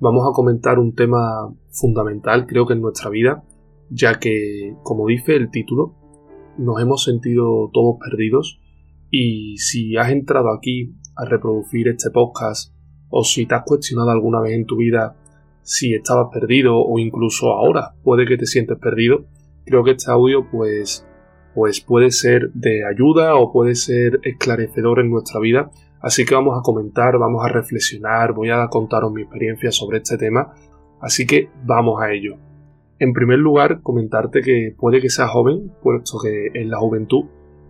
vamos a comentar un tema fundamental, creo que en nuestra vida, ya que, como dice el título, nos hemos sentido todos perdidos y si has entrado aquí a reproducir este podcast o si te has cuestionado alguna vez en tu vida si estabas perdido o incluso ahora puede que te sientes perdido, creo que este audio pues pues puede ser de ayuda o puede ser esclarecedor en nuestra vida. Así que vamos a comentar, vamos a reflexionar, voy a contaros mi experiencia sobre este tema. Así que vamos a ello. En primer lugar, comentarte que puede que seas joven, puesto que en la juventud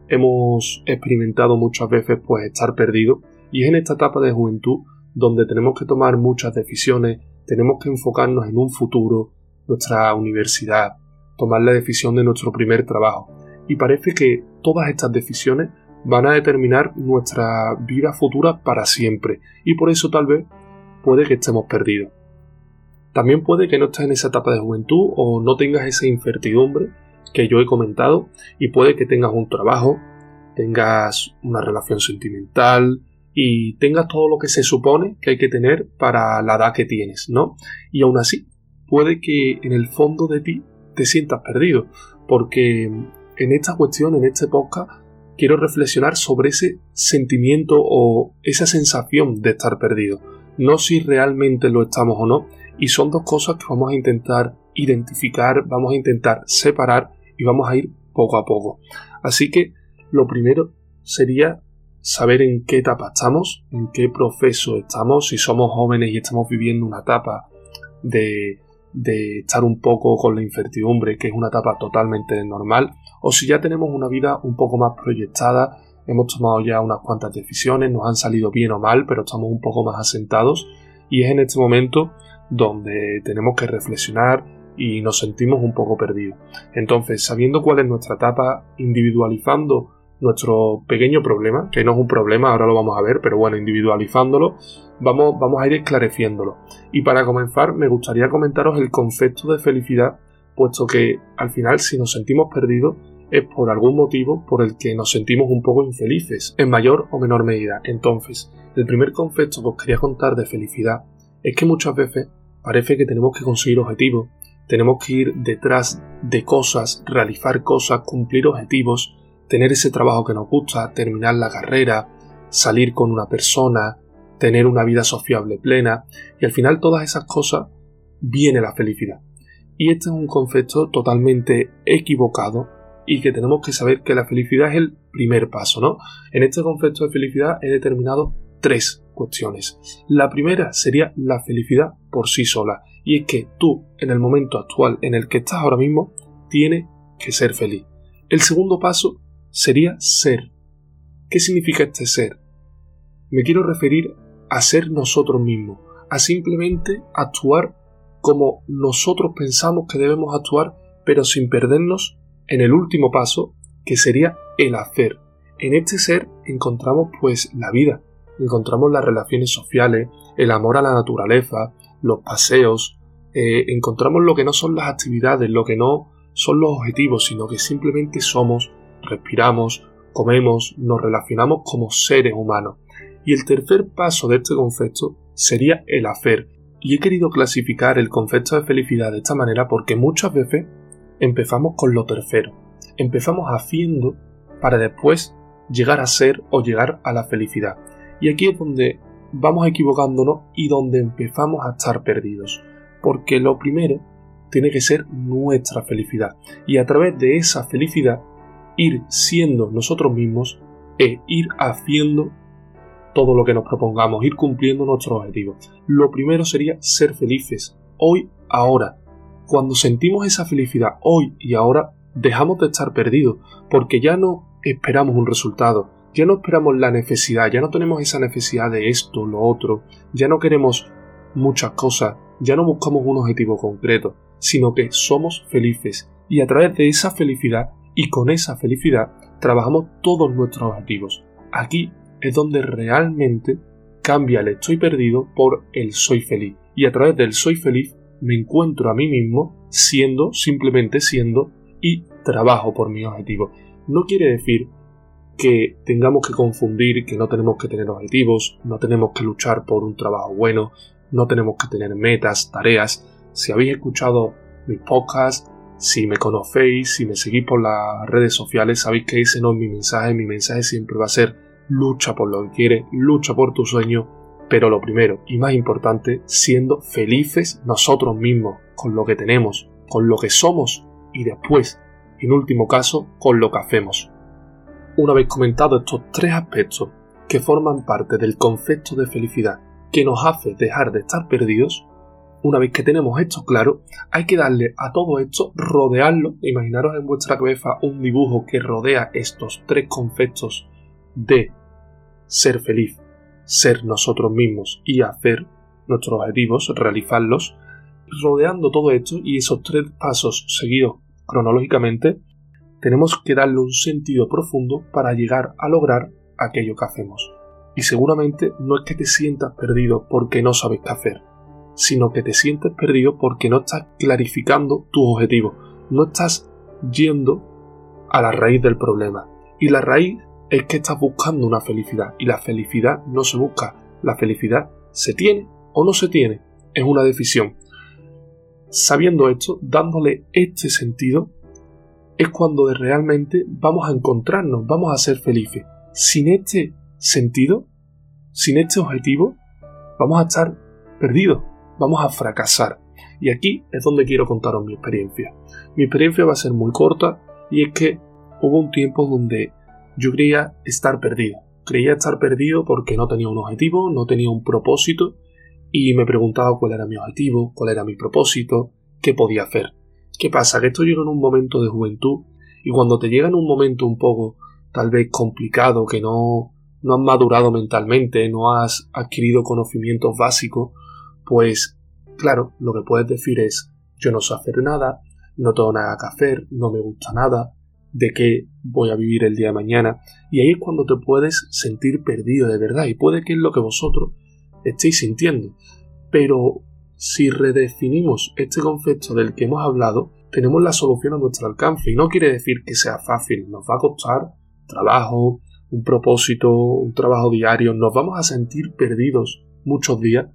hemos experimentado muchas veces pues estar perdido y es en esta etapa de juventud donde tenemos que tomar muchas decisiones, tenemos que enfocarnos en un futuro, nuestra universidad, tomar la decisión de nuestro primer trabajo. Y parece que todas estas decisiones van a determinar nuestra vida futura para siempre y por eso tal vez puede que estemos perdidos. También puede que no estés en esa etapa de juventud o no tengas esa incertidumbre que yo he comentado y puede que tengas un trabajo, tengas una relación sentimental y tengas todo lo que se supone que hay que tener para la edad que tienes, ¿no? Y aún así, puede que en el fondo de ti te sientas perdido, porque en esta cuestión, en este podcast, quiero reflexionar sobre ese sentimiento o esa sensación de estar perdido, no si realmente lo estamos o no, y son dos cosas que vamos a intentar identificar, vamos a intentar separar y vamos a ir poco a poco. Así que lo primero sería saber en qué etapa estamos, en qué proceso estamos, si somos jóvenes y estamos viviendo una etapa de, de estar un poco con la incertidumbre, que es una etapa totalmente normal, o si ya tenemos una vida un poco más proyectada, hemos tomado ya unas cuantas decisiones, nos han salido bien o mal, pero estamos un poco más asentados, y es en este momento donde tenemos que reflexionar, y nos sentimos un poco perdidos. Entonces, sabiendo cuál es nuestra etapa, individualizando nuestro pequeño problema, que no es un problema, ahora lo vamos a ver, pero bueno, individualizándolo, vamos, vamos a ir esclareciéndolo. Y para comenzar, me gustaría comentaros el concepto de felicidad, puesto que al final si nos sentimos perdidos es por algún motivo por el que nos sentimos un poco infelices, en mayor o menor medida. Entonces, el primer concepto que os quería contar de felicidad es que muchas veces parece que tenemos que conseguir objetivos, tenemos que ir detrás de cosas, realizar cosas, cumplir objetivos, tener ese trabajo que nos gusta, terminar la carrera, salir con una persona, tener una vida sociable plena, y al final todas esas cosas viene la felicidad. Y este es un concepto totalmente equivocado y que tenemos que saber que la felicidad es el primer paso, ¿no? En este concepto de felicidad he determinado tres cuestiones. La primera sería la felicidad por sí sola, y es que tú, en el momento actual en el que estás ahora mismo, tienes que ser feliz. El segundo paso sería ser. ¿Qué significa este ser? Me quiero referir a ser nosotros mismos, a simplemente actuar como nosotros pensamos que debemos actuar, pero sin perdernos en el último paso, que sería el hacer. En este ser encontramos pues la vida, encontramos las relaciones sociales, el amor a la naturaleza, los paseos, eh, encontramos lo que no son las actividades, lo que no son los objetivos, sino que simplemente somos, respiramos, comemos, nos relacionamos como seres humanos. Y el tercer paso de este concepto sería el hacer. Y he querido clasificar el concepto de felicidad de esta manera porque muchas veces empezamos con lo tercero. Empezamos haciendo para después llegar a ser o llegar a la felicidad. Y aquí es donde vamos equivocándonos y donde empezamos a estar perdidos. Porque lo primero tiene que ser nuestra felicidad. Y a través de esa felicidad ir siendo nosotros mismos e ir haciendo todo lo que nos propongamos, ir cumpliendo nuestros objetivos. Lo primero sería ser felices, hoy, ahora. Cuando sentimos esa felicidad hoy y ahora, dejamos de estar perdidos, porque ya no esperamos un resultado, ya no esperamos la necesidad, ya no tenemos esa necesidad de esto, lo otro, ya no queremos muchas cosas, ya no buscamos un objetivo concreto, sino que somos felices y a través de esa felicidad y con esa felicidad trabajamos todos nuestros objetivos. Aquí es donde realmente cambia el estoy perdido por el soy feliz y a través del soy feliz me encuentro a mí mismo siendo, simplemente siendo y trabajo por mi objetivo. No quiere decir que tengamos que confundir que no tenemos que tener objetivos, no tenemos que luchar por un trabajo bueno, no tenemos que tener metas, tareas. Si habéis escuchado mis podcasts, si me conocéis, si me seguís por las redes sociales, sabéis que ese no mi mensaje. Mi mensaje siempre va a ser lucha por lo que quieres, lucha por tu sueño, pero lo primero y más importante, siendo felices nosotros mismos con lo que tenemos, con lo que somos y después, en último caso, con lo que hacemos. Una vez comentado estos tres aspectos que forman parte del concepto de felicidad que nos hace dejar de estar perdidos, una vez que tenemos esto claro, hay que darle a todo esto, rodearlo, imaginaros en vuestra cabeza un dibujo que rodea estos tres conceptos de ser feliz, ser nosotros mismos y hacer nuestros objetivos, realizarlos, rodeando todo esto y esos tres pasos seguidos cronológicamente, tenemos que darle un sentido profundo para llegar a lograr aquello que hacemos. Y seguramente no es que te sientas perdido porque no sabes qué hacer, sino que te sientes perdido porque no estás clarificando tus objetivos, no estás yendo a la raíz del problema. Y la raíz es que estás buscando una felicidad y la felicidad no se busca, la felicidad se tiene o no se tiene, es una decisión. Sabiendo esto, dándole este sentido, es cuando realmente vamos a encontrarnos, vamos a ser felices. Sin este sentido, sin este objetivo, vamos a estar perdidos, vamos a fracasar. Y aquí es donde quiero contaros mi experiencia. Mi experiencia va a ser muy corta y es que hubo un tiempo donde yo creía estar perdido. Creía estar perdido porque no tenía un objetivo, no tenía un propósito y me preguntaba cuál era mi objetivo, cuál era mi propósito, qué podía hacer. ¿Qué pasa? Que esto llega en un momento de juventud y cuando te llega en un momento un poco tal vez complicado, que no, no has madurado mentalmente, no has adquirido conocimientos básicos, pues claro, lo que puedes decir es yo no sé hacer nada, no tengo nada que hacer, no me gusta nada, de qué voy a vivir el día de mañana. Y ahí es cuando te puedes sentir perdido de verdad. Y puede que es lo que vosotros estéis sintiendo. Pero si redefinimos este concepto del que hemos hablado, tenemos la solución a nuestro alcance. Y no quiere decir que sea fácil. Nos va a costar trabajo, un propósito, un trabajo diario. Nos vamos a sentir perdidos muchos días.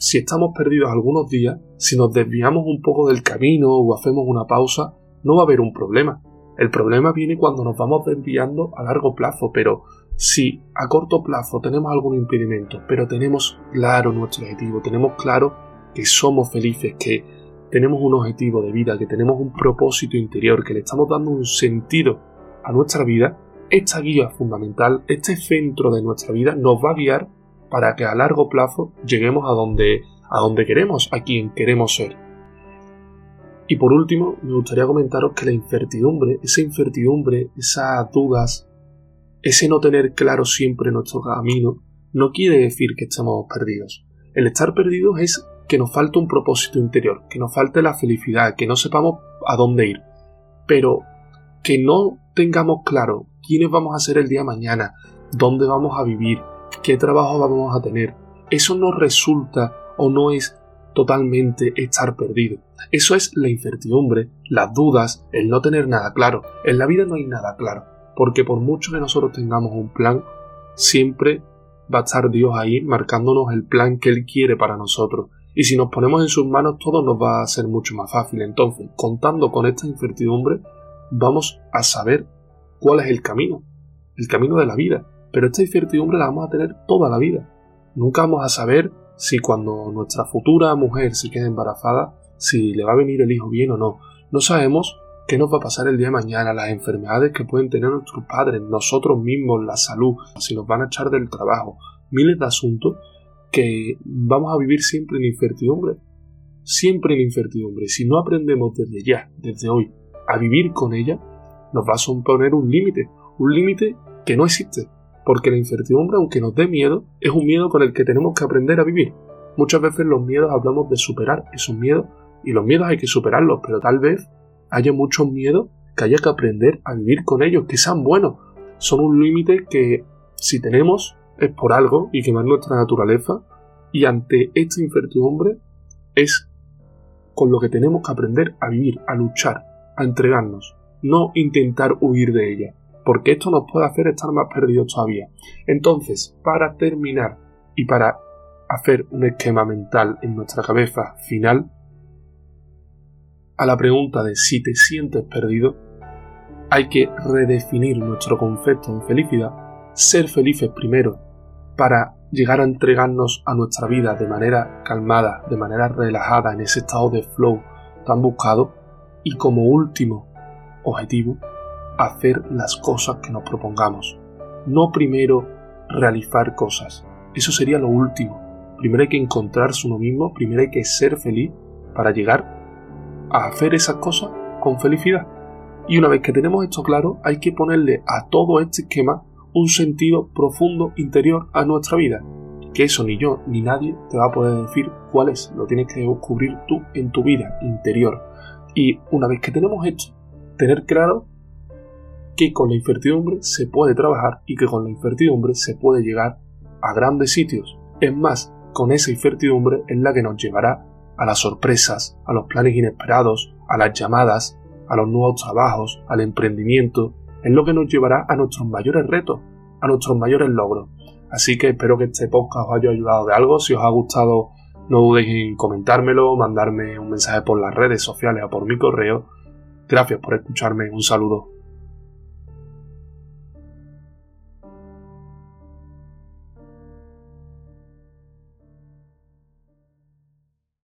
Si estamos perdidos algunos días, si nos desviamos un poco del camino o hacemos una pausa, no va a haber un problema. El problema viene cuando nos vamos desviando a largo plazo, pero si a corto plazo tenemos algún impedimento, pero tenemos claro nuestro objetivo, tenemos claro que somos felices, que tenemos un objetivo de vida, que tenemos un propósito interior, que le estamos dando un sentido a nuestra vida, esta guía fundamental, este centro de nuestra vida nos va a guiar para que a largo plazo lleguemos a donde, a donde queremos, a quien queremos ser. Y por último, me gustaría comentaros que la incertidumbre, esa incertidumbre, esas dudas, ese no tener claro siempre nuestro camino, no quiere decir que estemos perdidos. El estar perdidos es que nos falta un propósito interior, que nos falte la felicidad, que no sepamos a dónde ir. Pero que no tengamos claro quiénes vamos a ser el día de mañana, dónde vamos a vivir, qué trabajo vamos a tener, eso no resulta o no es totalmente estar perdido. Eso es la incertidumbre, las dudas, el no tener nada claro. En la vida no hay nada claro, porque por mucho que nosotros tengamos un plan, siempre va a estar Dios ahí marcándonos el plan que Él quiere para nosotros. Y si nos ponemos en sus manos todo nos va a ser mucho más fácil. Entonces, contando con esta incertidumbre, vamos a saber cuál es el camino, el camino de la vida. Pero esta incertidumbre la vamos a tener toda la vida. Nunca vamos a saber si cuando nuestra futura mujer se quede embarazada, si le va a venir el hijo bien o no. No sabemos qué nos va a pasar el día de mañana, las enfermedades que pueden tener nuestros padres, nosotros mismos, la salud, si nos van a echar del trabajo, miles de asuntos que vamos a vivir siempre en incertidumbre. Siempre en incertidumbre. Si no aprendemos desde ya, desde hoy, a vivir con ella, nos va a suponer un límite, un límite que no existe, porque la incertidumbre, aunque nos dé miedo, es un miedo con el que tenemos que aprender a vivir. Muchas veces los miedos hablamos de superar esos miedos y los miedos hay que superarlos, pero tal vez haya muchos miedos que haya que aprender a vivir con ellos, que sean buenos. Son un límite que si tenemos es por algo y que no es nuestra naturaleza y ante esta incertidumbre es con lo que tenemos que aprender a vivir, a luchar, a entregarnos, no intentar huir de ella porque esto nos puede hacer estar más perdidos todavía. Entonces, para terminar y para hacer un esquema mental en nuestra cabeza final a la pregunta de si te sientes perdido, hay que redefinir nuestro concepto de felicidad, ser felices primero para llegar a entregarnos a nuestra vida de manera calmada, de manera relajada, en ese estado de flow tan buscado, y como último objetivo, hacer las cosas que nos propongamos. No primero realizar cosas. Eso sería lo último. Primero hay que encontrarse uno mismo, primero hay que ser feliz para llegar a hacer esas cosas con felicidad. Y una vez que tenemos esto claro, hay que ponerle a todo este esquema un sentido profundo interior a nuestra vida. Que eso ni yo ni nadie te va a poder decir cuál es. Lo tienes que descubrir tú en tu vida interior. Y una vez que tenemos esto, tener claro que con la incertidumbre se puede trabajar y que con la incertidumbre se puede llegar a grandes sitios. Es más, con esa incertidumbre es la que nos llevará a las sorpresas, a los planes inesperados, a las llamadas, a los nuevos trabajos, al emprendimiento, es lo que nos llevará a nuestros mayores retos, a nuestros mayores logros. Así que espero que este podcast os haya ayudado de algo. Si os ha gustado, no dudéis en comentármelo, mandarme un mensaje por las redes sociales o por mi correo. Gracias por escucharme. Un saludo.